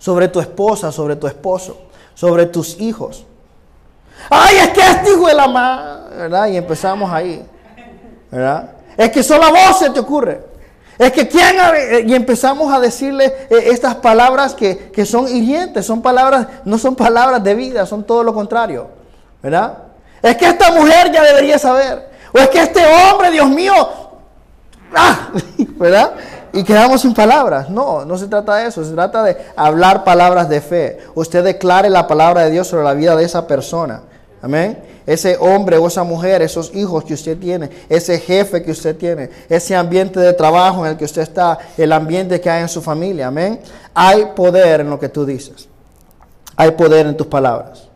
sobre tu esposa, sobre tu esposo, sobre tus hijos. Ay, es que este hijo de la madre, ¿verdad? Y empezamos ahí, ¿verdad? Es que solo a vos se te ocurre. Es que quién y empezamos a decirle eh, estas palabras que, que, son hirientes, son palabras, no son palabras de vida, son todo lo contrario. ¿Verdad? Es que esta mujer ya debería saber. O es que este hombre, Dios mío, ¡ah! ¿verdad? Y quedamos sin palabras. No, no se trata de eso, se trata de hablar palabras de fe. Usted declare la palabra de Dios sobre la vida de esa persona. Amén. Ese hombre o esa mujer, esos hijos que usted tiene, ese jefe que usted tiene, ese ambiente de trabajo en el que usted está, el ambiente que hay en su familia. Amén. Hay poder en lo que tú dices. Hay poder en tus palabras.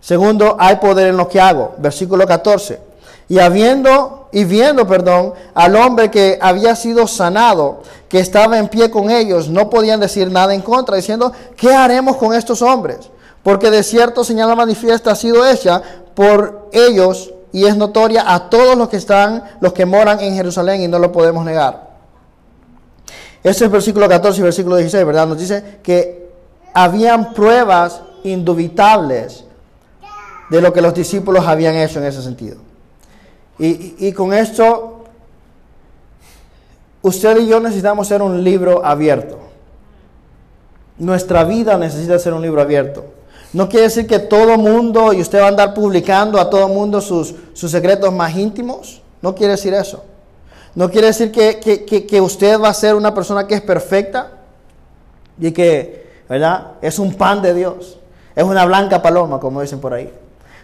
Segundo, hay poder en lo que hago. Versículo 14. Y habiendo y viendo, perdón, al hombre que había sido sanado, que estaba en pie con ellos, no podían decir nada en contra, diciendo, ¿qué haremos con estos hombres? Porque de cierto señal manifiesta ha sido hecha por ellos y es notoria a todos los que están, los que moran en Jerusalén y no lo podemos negar. Ese es versículo 14 y versículo 16, ¿verdad? Nos dice que habían pruebas indubitables de lo que los discípulos habían hecho en ese sentido. Y con esto, usted y yo necesitamos ser un libro abierto. Nuestra vida necesita ser un libro abierto. No quiere decir que todo mundo, y usted va a andar publicando a todo mundo sus, sus secretos más íntimos. No quiere decir eso. No quiere decir que, que, que, usted va a ser una persona que es perfecta y que, ¿verdad? Es un pan de Dios. Es una blanca paloma, como dicen por ahí.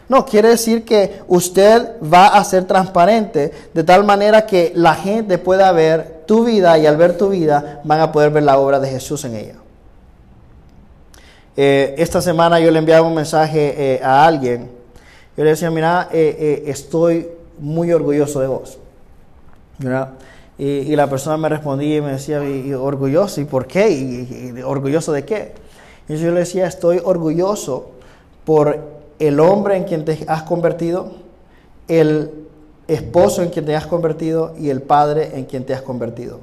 No, quiere decir que usted va a ser transparente de tal manera que la gente pueda ver tu vida y al ver tu vida van a poder ver la obra de Jesús en ella. Eh, esta semana yo le enviaba un mensaje eh, a alguien. Yo le decía, mira, eh, estoy muy orgulloso de vos. Y, la persona me respondía y me decía, orgulloso? ¿Y por qué? ¿Y, orgulloso de qué? Yo le decía, estoy orgulloso por el hombre en quien te has convertido, el esposo en quien te has convertido y el padre en quien te has convertido.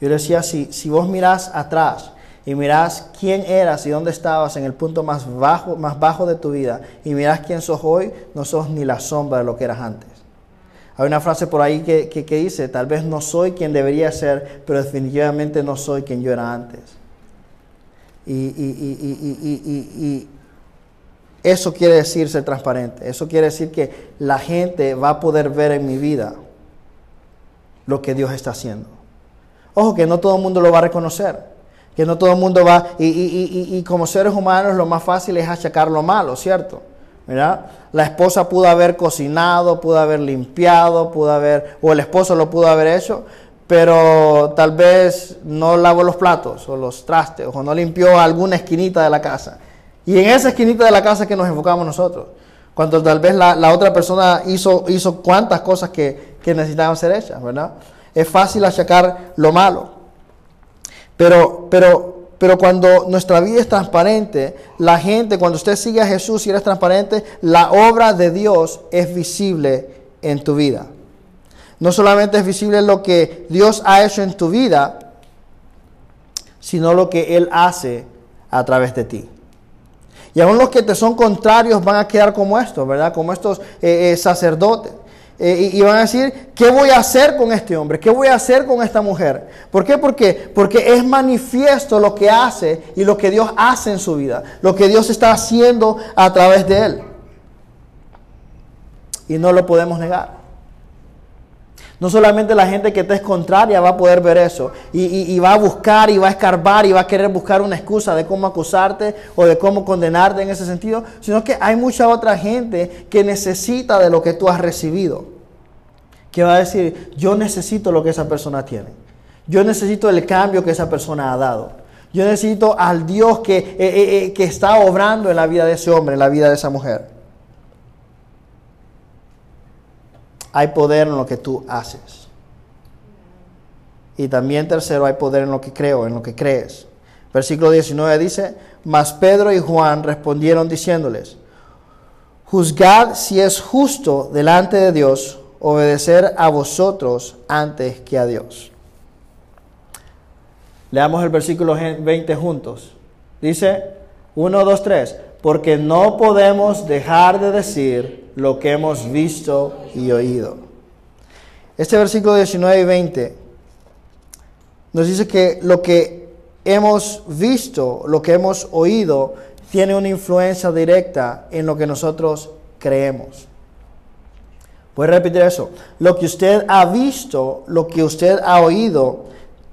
Yo le decía, si, si vos mirás atrás y mirás quién eras y dónde estabas en el punto más bajo, más bajo de tu vida y mirás quién sos hoy, no sos ni la sombra de lo que eras antes. Hay una frase por ahí que, que, dice, tal vez no soy quien debería ser, pero definitivamente no soy quien yo era antes. Y, y, eso quiere decir ser transparente. Eso quiere decir que la gente va a poder ver en mi vida lo que Dios está haciendo. Ojo que no todo el mundo lo va a reconocer que no todo el mundo va, y, y, y, como seres humanos lo más fácil es achacar lo malo, ¿cierto? ¿Verdad? La esposa pudo haber cocinado, pudo haber limpiado, pudo haber, o el esposo lo pudo haber hecho, pero tal vez no lavó los platos o los trastes, o no limpió alguna esquinita de la casa. Y en esa esquinita de la casa que nos enfocamos nosotros, cuando tal vez la, la otra persona hizo, hizo cuantas cosas que, que necesitaban ser hechas, ¿verdad? Es fácil achacar lo malo. Pero, pero, pero cuando nuestra vida es transparente, la gente, cuando usted sigue a Jesús y eres transparente, la obra de Dios es visible en tu vida. No solamente es visible lo que Dios ha hecho en tu vida, sino lo que Él hace a través de ti. Y aún los que te son contrarios van a quedar como estos, ¿verdad? Como estos eh, eh, sacerdotes. Eh, y, van a decir, ¿qué voy a hacer con este hombre? ¿Qué voy a hacer con esta mujer? ¿Por qué? Porque, porque es manifiesto lo que hace y lo que Dios hace en su vida, lo que Dios está haciendo a través de él. Y no lo podemos negar. No solamente la gente que te es contraria va a poder ver eso y, va a buscar y va a escarbar y va a querer buscar una excusa de cómo acusarte o de cómo condenarte en ese sentido, sino que hay mucha otra gente que necesita de lo que tú has recibido. Que va a decir, yo necesito lo que esa persona tiene. Yo necesito el cambio que esa persona ha dado. Yo necesito al Dios que, eh, eh, eh, que está obrando en la vida de ese hombre, en la vida de esa mujer. Hay poder en lo que tú haces. Y también tercero, hay poder en lo que creo, en lo que crees. Versículo 19 dice, mas Pedro y Juan respondieron diciéndoles, juzgad si es justo delante de Dios obedecer a vosotros antes que a Dios. Leamos el versículo 20 juntos. Dice 1, 2, 3, porque no podemos dejar de decir lo que hemos visto y oído. Este versículo 19 y 20 nos dice que lo que hemos visto, lo que hemos oído, tiene una influencia directa en lo que nosotros creemos. Voy a repetir eso. Lo que usted ha visto, lo que usted ha oído,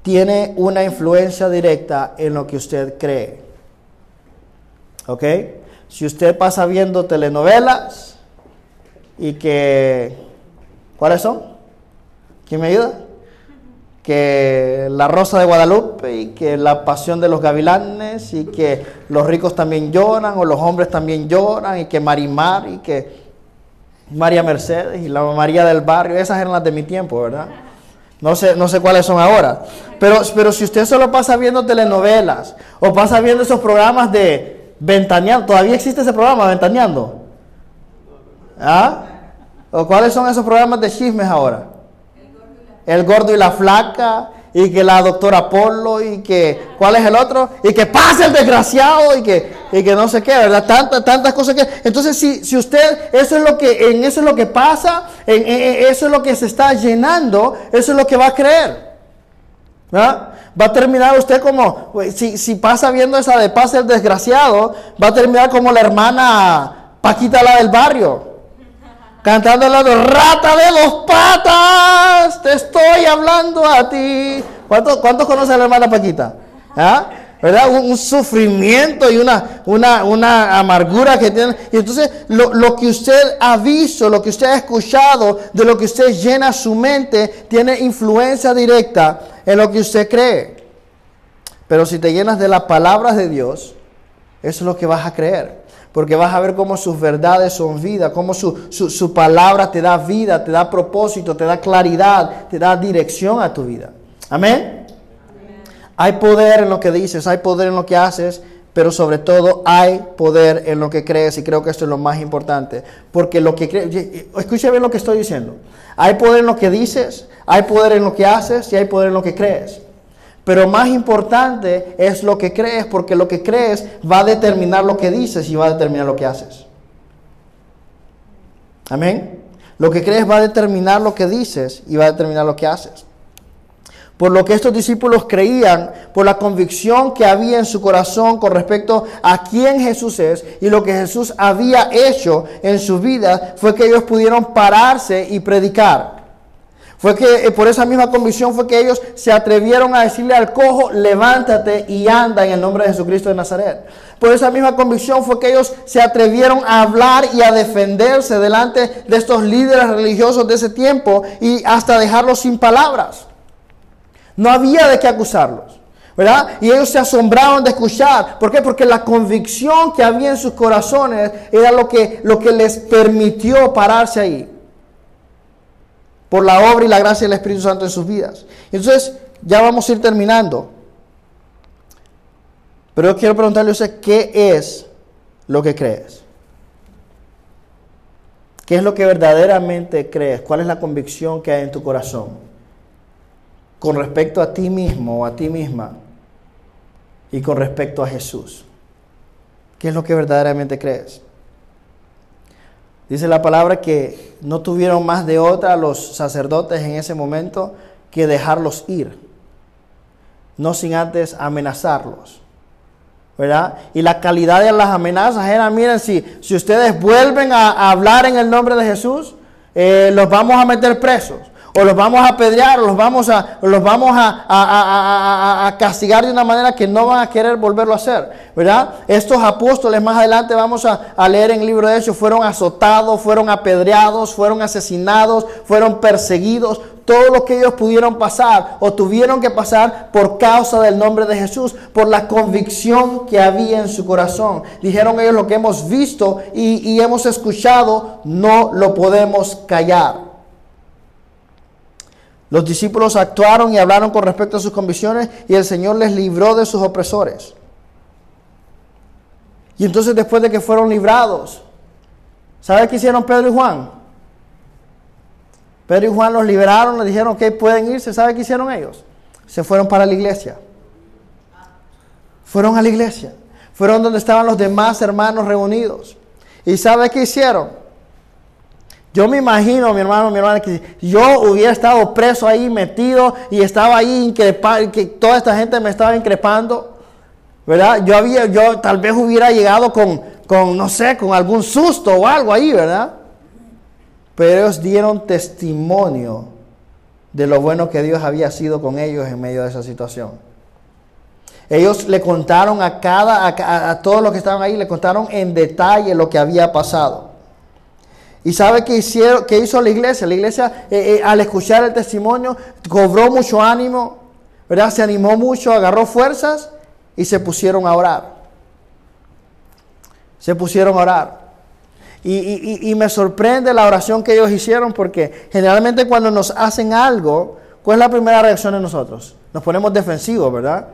tiene una influencia directa en lo que usted cree. ¿Ok? Si usted pasa viendo telenovelas, y que, ¿cuáles son? ¿Quién me ayuda? Que la Rosa de Guadalupe y que la Pasión de los Gavilanes y que los ricos también lloran o los hombres también lloran y que Marimar y que María Mercedes y la María del Barrio, esas eran las de mi tiempo, ¿verdad? No sé, no sé cuáles son ahora. Pero, pero si usted solo pasa viendo telenovelas o pasa viendo esos programas de Ventaneando, ¿todavía existe ese programa, Ventaneando? ¿Ah? ¿O cuáles son esos programas de chismes ahora? El gordo y la, flaca y que la doctora Polo y que, ¿cuál es el otro? Y que pase el desgraciado y que, y que no sé qué, ¿verdad? Tantas, tantas cosas que... Entonces, si, si usted, eso es lo que, en eso es lo que pasa, en, eso es lo que se está llenando, eso es lo que va a creer. Va a terminar usted como, si, si pasa viendo esa de pase el desgraciado, va a terminar como la hermana Paquita la del barrio cantando al lado, rata de dos patas, te estoy hablando a ti. ¿Cuántos, cuántos conocen a la hermana Paquita? ¿Ah? ¿Verdad? Un, sufrimiento y una, una, una, amargura que tiene. Y entonces lo, lo, que usted ha visto, lo que usted ha escuchado, de lo que usted llena su mente, tiene influencia directa en lo que usted cree. Pero si te llenas de las palabras de Dios, eso es lo que vas a creer porque vas a ver cómo sus verdades son vida, cómo su, palabra te da vida, te da propósito, te da claridad, te da dirección a tu vida. Amén. Hay poder en lo que dices, hay poder en lo que haces, pero sobre todo hay poder en lo que crees y creo que esto es lo más importante, porque lo que crees, escucha bien lo que estoy diciendo, hay poder en lo que dices, hay poder en lo que haces y hay poder en lo que crees. Pero más importante es lo que crees, porque lo que crees va a determinar lo que dices y va a determinar lo que haces. Amén. Lo que crees va a determinar lo que dices y va a determinar lo que haces. Por lo que estos discípulos creían, por la convicción que había en su corazón con respecto a quién Jesús es y lo que Jesús había hecho en su vida, fue que ellos pudieron pararse y predicar. Fue que eh, por esa misma convicción fue que ellos se atrevieron a decirle al cojo, levántate y anda en el nombre de Jesucristo de Nazaret. Por esa misma convicción fue que ellos se atrevieron a hablar y a defenderse delante de estos líderes religiosos de ese tiempo y hasta dejarlos sin palabras. No había de qué acusarlos. ¿verdad? Y ellos se asombraron de escuchar. ¿Por qué? Porque la convicción que había en sus corazones era lo que, lo que les permitió pararse ahí por la obra y la gracia del Espíritu Santo en sus vidas. Entonces, ya vamos a ir terminando. Pero yo quiero preguntarle a usted, ¿qué es lo que crees? ¿Qué es lo que verdaderamente crees? ¿Cuál es la convicción que hay en tu corazón con respecto a ti mismo o a ti misma y con respecto a Jesús? ¿Qué es lo que verdaderamente crees? Dice la palabra que no tuvieron más de otra los sacerdotes en ese momento que dejarlos ir, no sin antes amenazarlos. ¿verdad? Y la calidad de las amenazas era, miren, si, si ustedes vuelven a, hablar en el nombre de Jesús, eh, los vamos a meter presos o los vamos a apedrear, o los vamos a, los vamos a, castigar de una manera que no van a querer volverlo a hacer, ¿verdad? Estos apóstoles, más adelante vamos a, leer en el libro de Hechos, fueron azotados, fueron apedreados, fueron asesinados, fueron perseguidos, todo lo que ellos pudieron pasar o tuvieron que pasar por causa del nombre de Jesús, por la convicción que había en su corazón. Dijeron ellos lo que hemos visto y hemos escuchado, no lo podemos callar. Los discípulos actuaron y hablaron con respecto a sus convicciones y el Señor les libró de sus opresores. Y entonces después de que fueron librados, ¿sabe qué hicieron Pedro y Juan? Pedro y Juan los liberaron, les dijeron que pueden irse. ¿Sabe qué hicieron ellos? Se fueron para la iglesia. Fueron a la iglesia. Fueron donde estaban los demás hermanos reunidos. ¿Y sabe qué hicieron? Yo me imagino, mi hermano, mi hermana, que yo hubiera estado preso ahí, metido, y estaba ahí increpando, que toda esta gente me estaba increpando, ¿verdad? Yo había, yo tal vez hubiera llegado con, con, no sé, con algún susto o algo ahí, ¿verdad? Pero ellos dieron testimonio de lo bueno que Dios había sido con ellos en medio de esa situación. Ellos le contaron a cada, a, a todos los que estaban ahí, le contaron en detalle lo que había pasado. ¿Y sabe qué, hizo la iglesia? La iglesia, eh, eh, al escuchar el testimonio, cobró mucho ánimo, ¿verdad? Se animó mucho, agarró fuerzas y se pusieron a orar. Se pusieron a orar. Y, y, me sorprende la oración que ellos hicieron porque generalmente cuando nos hacen algo, ¿cuál es la primera reacción de nosotros? Nos ponemos defensivos, ¿verdad?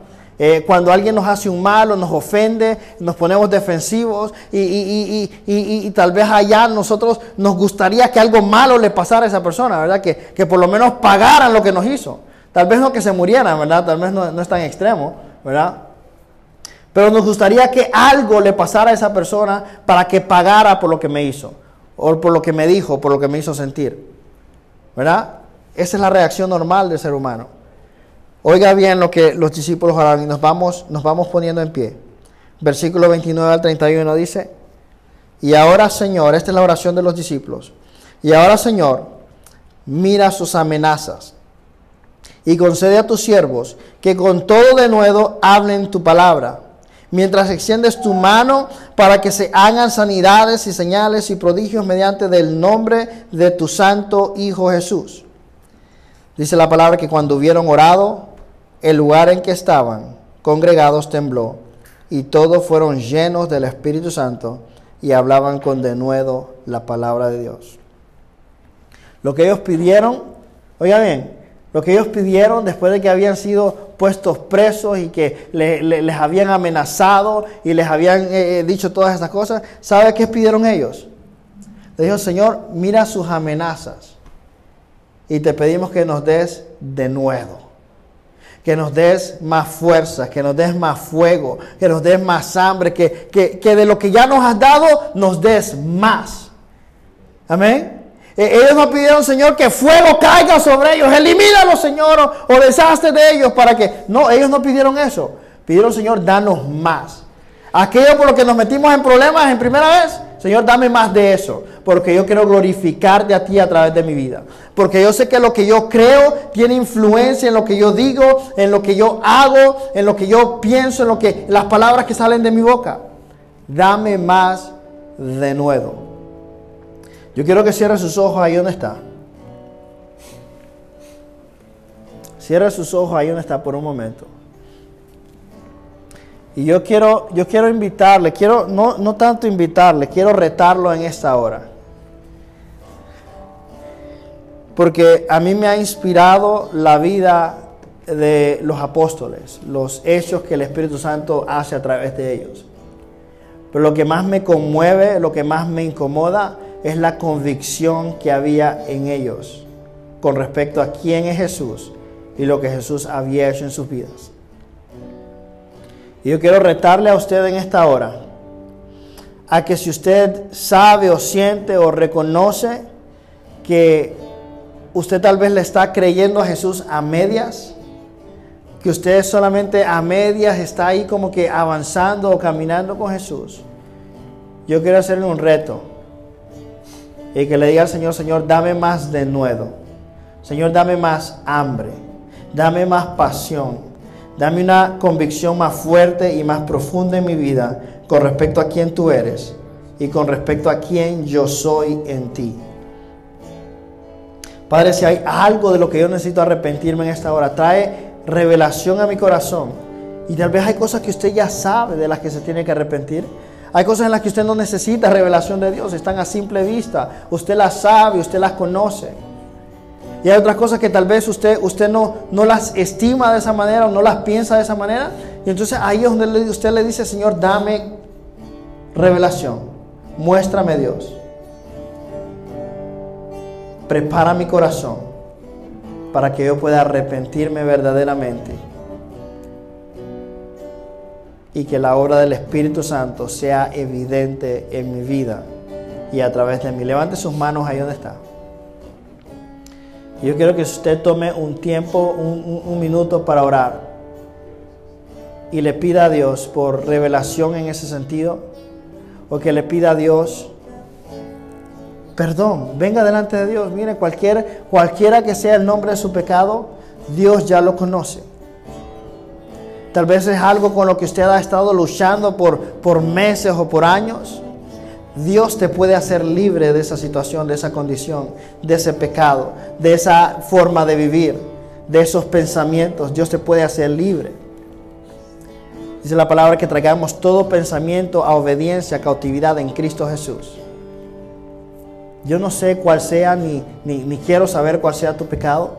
Eh, cuando alguien nos hace un mal o nos ofende, nos ponemos defensivos y, tal vez allá nosotros nos gustaría que algo malo le pasara a esa persona, ¿verdad? Que, que por lo menos pagaran lo que nos hizo. Tal vez no que se murieran, ¿verdad? Tal vez no, no es tan extremo, ¿verdad? Pero nos gustaría que algo le pasara a esa persona para que pagara por lo que me hizo, o por lo que me dijo, por lo que me hizo sentir. ¿Verdad? Esa es la reacción normal del ser humano. Oiga bien lo que los discípulos harán y nos vamos, nos vamos poniendo en pie. Versículo 29 al 31 dice, y ahora Señor, esta es la oración de los discípulos, y ahora Señor, mira sus amenazas y concede a tus siervos que con todo de nuevo hablen tu palabra, mientras extiendes tu mano para que se hagan sanidades y señales y prodigios mediante del nombre de tu santo Hijo Jesús. Dice la palabra que cuando hubieron orado, el lugar en que estaban congregados tembló y todos fueron llenos del Espíritu Santo y hablaban con denuedo la palabra de Dios. Lo que ellos pidieron, oiga bien, lo que ellos pidieron después de que habían sido puestos presos y que les habían amenazado y les habían eh, eh, dicho todas estas cosas, ¿sabe qué pidieron ellos? Le dijo, Señor, mira sus amenazas y te pedimos que nos des de nuevo, que nos des más fuerza, que nos des más fuego, que nos des más hambre, que, que de lo que ya nos has dado nos des más. Amén. Eh, ellos no pidieron, Señor, que fuego caiga sobre ellos. Elimínalos, Señor, o, o deshazte de ellos para que... No, ellos no pidieron eso. Pidieron, Señor, danos más. Aquello por lo que nos metimos en problemas en primera vez, Señor, dame más de eso. Porque yo quiero glorificarte a ti a través de mi vida. Porque yo sé que lo que yo creo tiene influencia en lo que yo digo, en lo que yo hago, en lo que yo pienso, en lo que las palabras que salen de mi boca. Dame más de nuevo. Yo quiero que cierre sus ojos ahí donde está. Cierre sus ojos ahí donde está por un momento. Y yo quiero, yo quiero invitarle, quiero no, no tanto invitarle, quiero retarlo en esta hora. Porque a mí me ha inspirado la vida de los apóstoles, los hechos que el Espíritu Santo hace a través de ellos. Pero lo que más me conmueve, lo que más me incomoda, es la convicción que había en ellos con respecto a quién es Jesús y lo que Jesús había hecho en sus vidas. Y yo quiero retarle a usted en esta hora a que si usted sabe o siente o reconoce que usted tal vez le está creyendo a Jesús a medias, que usted solamente a medias está ahí como que avanzando o caminando con Jesús, yo quiero hacerle un reto y que le diga al Señor, Señor, dame más de nuevo. Señor, dame más hambre. Dame más pasión. Dame una convicción más fuerte y más profunda en mi vida con respecto a quién tú eres y con respecto a quién yo soy en ti. Padre, si hay algo de lo que yo necesito arrepentirme en esta hora, trae revelación a mi corazón. Y tal vez hay cosas que usted ya sabe de las que se tiene que arrepentir. Hay cosas en las que usted no necesita revelación de Dios, están a simple vista. Usted las sabe, usted las conoce. Y hay otras cosas que tal vez usted, usted no, no las estima de esa manera o no las piensa de esa manera. Y entonces ahí es donde usted le dice, Señor, dame revelación. Muéstrame Dios. Prepara mi corazón para que yo pueda arrepentirme verdaderamente y que la obra del Espíritu Santo sea evidente en mi vida y a través de mí. Levante sus manos ahí donde está. Yo quiero que usted tome un tiempo, un, minuto para orar y le pida a Dios por revelación en ese sentido o que le pida a Dios perdón. Venga delante de Dios. Mire, cualquier, cualquiera que sea el nombre de su pecado, Dios ya lo conoce. Tal vez es algo con lo que usted ha estado luchando por, por meses o por años. Dios te puede hacer libre de esa situación, de esa condición, de ese pecado, de esa forma de vivir, de esos pensamientos. Dios te puede hacer libre. Dice la palabra que traigamos todo pensamiento a obediencia, a cautividad en Cristo Jesús. Yo no sé cuál sea, ni, ni, ni quiero saber cuál sea tu pecado.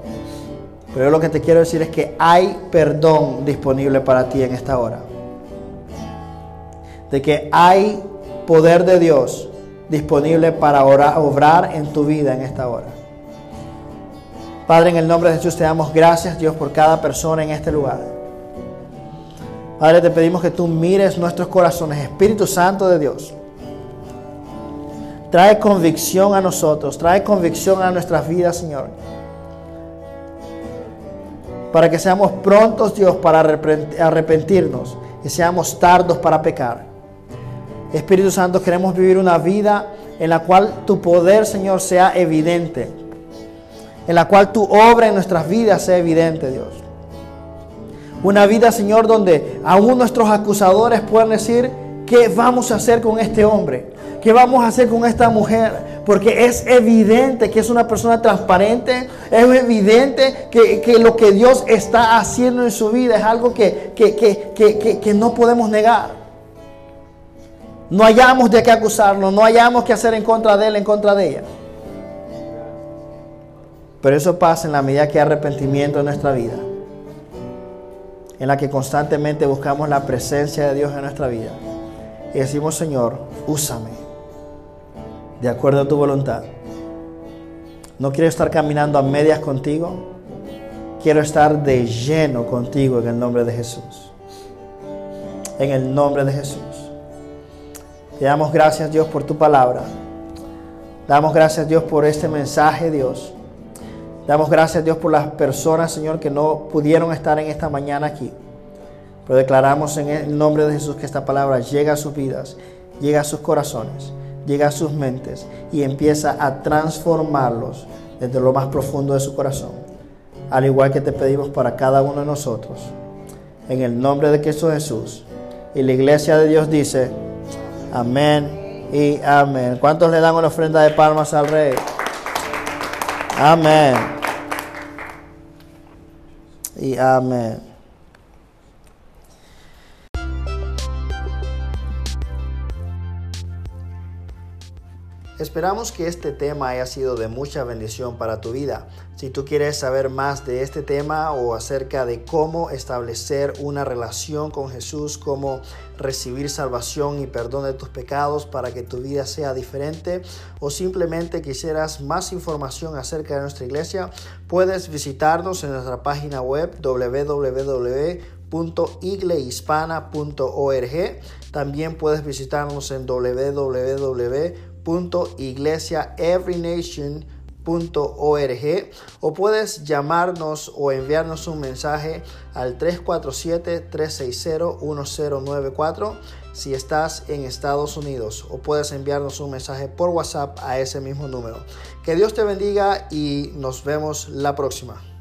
Pero lo que te quiero decir es que hay perdón disponible para ti en esta hora. De que hay poder de Dios disponible para obrar en tu vida en esta hora. Padre, en el nombre de Jesús te damos gracias, Dios, por cada persona en este lugar. Padre, te pedimos que tú mires nuestros corazones, Espíritu Santo de Dios. Trae convicción a nosotros, trae convicción a nuestras vidas, Señor. Para que seamos prontos, Dios, para arrepentirnos y seamos tardos para pecar. Espíritu Santo, queremos vivir una vida en la cual tu poder, Señor, sea evidente. En la cual tu obra en nuestras vidas sea evidente, Dios. Una vida, Señor, donde aún nuestros acusadores puedan decir, ¿qué vamos a hacer con este hombre? ¿Qué vamos a hacer con esta mujer? Porque es evidente que es una persona transparente, es evidente que, lo que Dios está haciendo en su vida es algo que, que no podemos negar. No hayamos de qué acusarlo, no hayamos que hacer en contra de él, en contra de ella. Pero eso pasa en la medida que hay arrepentimiento en nuestra vida, en la que constantemente buscamos la presencia de Dios en nuestra vida. Y decimos, Señor, úsame de acuerdo a tu voluntad. No quiero estar caminando a medias contigo. Quiero estar de lleno contigo en el nombre de Jesús. En el nombre de Jesús. Damos gracias Dios por tu palabra. Damos gracias Dios por este mensaje Dios. Damos gracias Dios por las personas Señor que no pudieron estar en esta mañana aquí. Pero declaramos en el nombre de Jesús que esta palabra llega a sus vidas, llega a sus corazones llega a sus mentes y empieza a transformarlos desde lo más profundo de su corazón. Al igual que te pedimos para cada uno de nosotros. En el nombre de Cristo Jesús. Y la iglesia de Dios dice, amén y amén. ¿Cuántos le dan una ofrenda de palmas al rey? Amén. Y amén. Esperamos que este tema haya sido de mucha bendición para tu vida. Si tú quieres saber más de este tema o acerca de cómo establecer una relación con Jesús, cómo recibir salvación y perdón de tus pecados para que tu vida sea diferente, o simplemente quisieras más información acerca de nuestra iglesia, puedes visitarnos en nuestra página web www.iglehispana.org. También puedes visitarnos en www www.iglesiaeverynation.org o puedes llamarnos o enviarnos un mensaje al 347-360-1094 si estás en Estados Unidos o puedes enviarnos un mensaje por WhatsApp a ese mismo número. Que Dios te bendiga y nos vemos la próxima.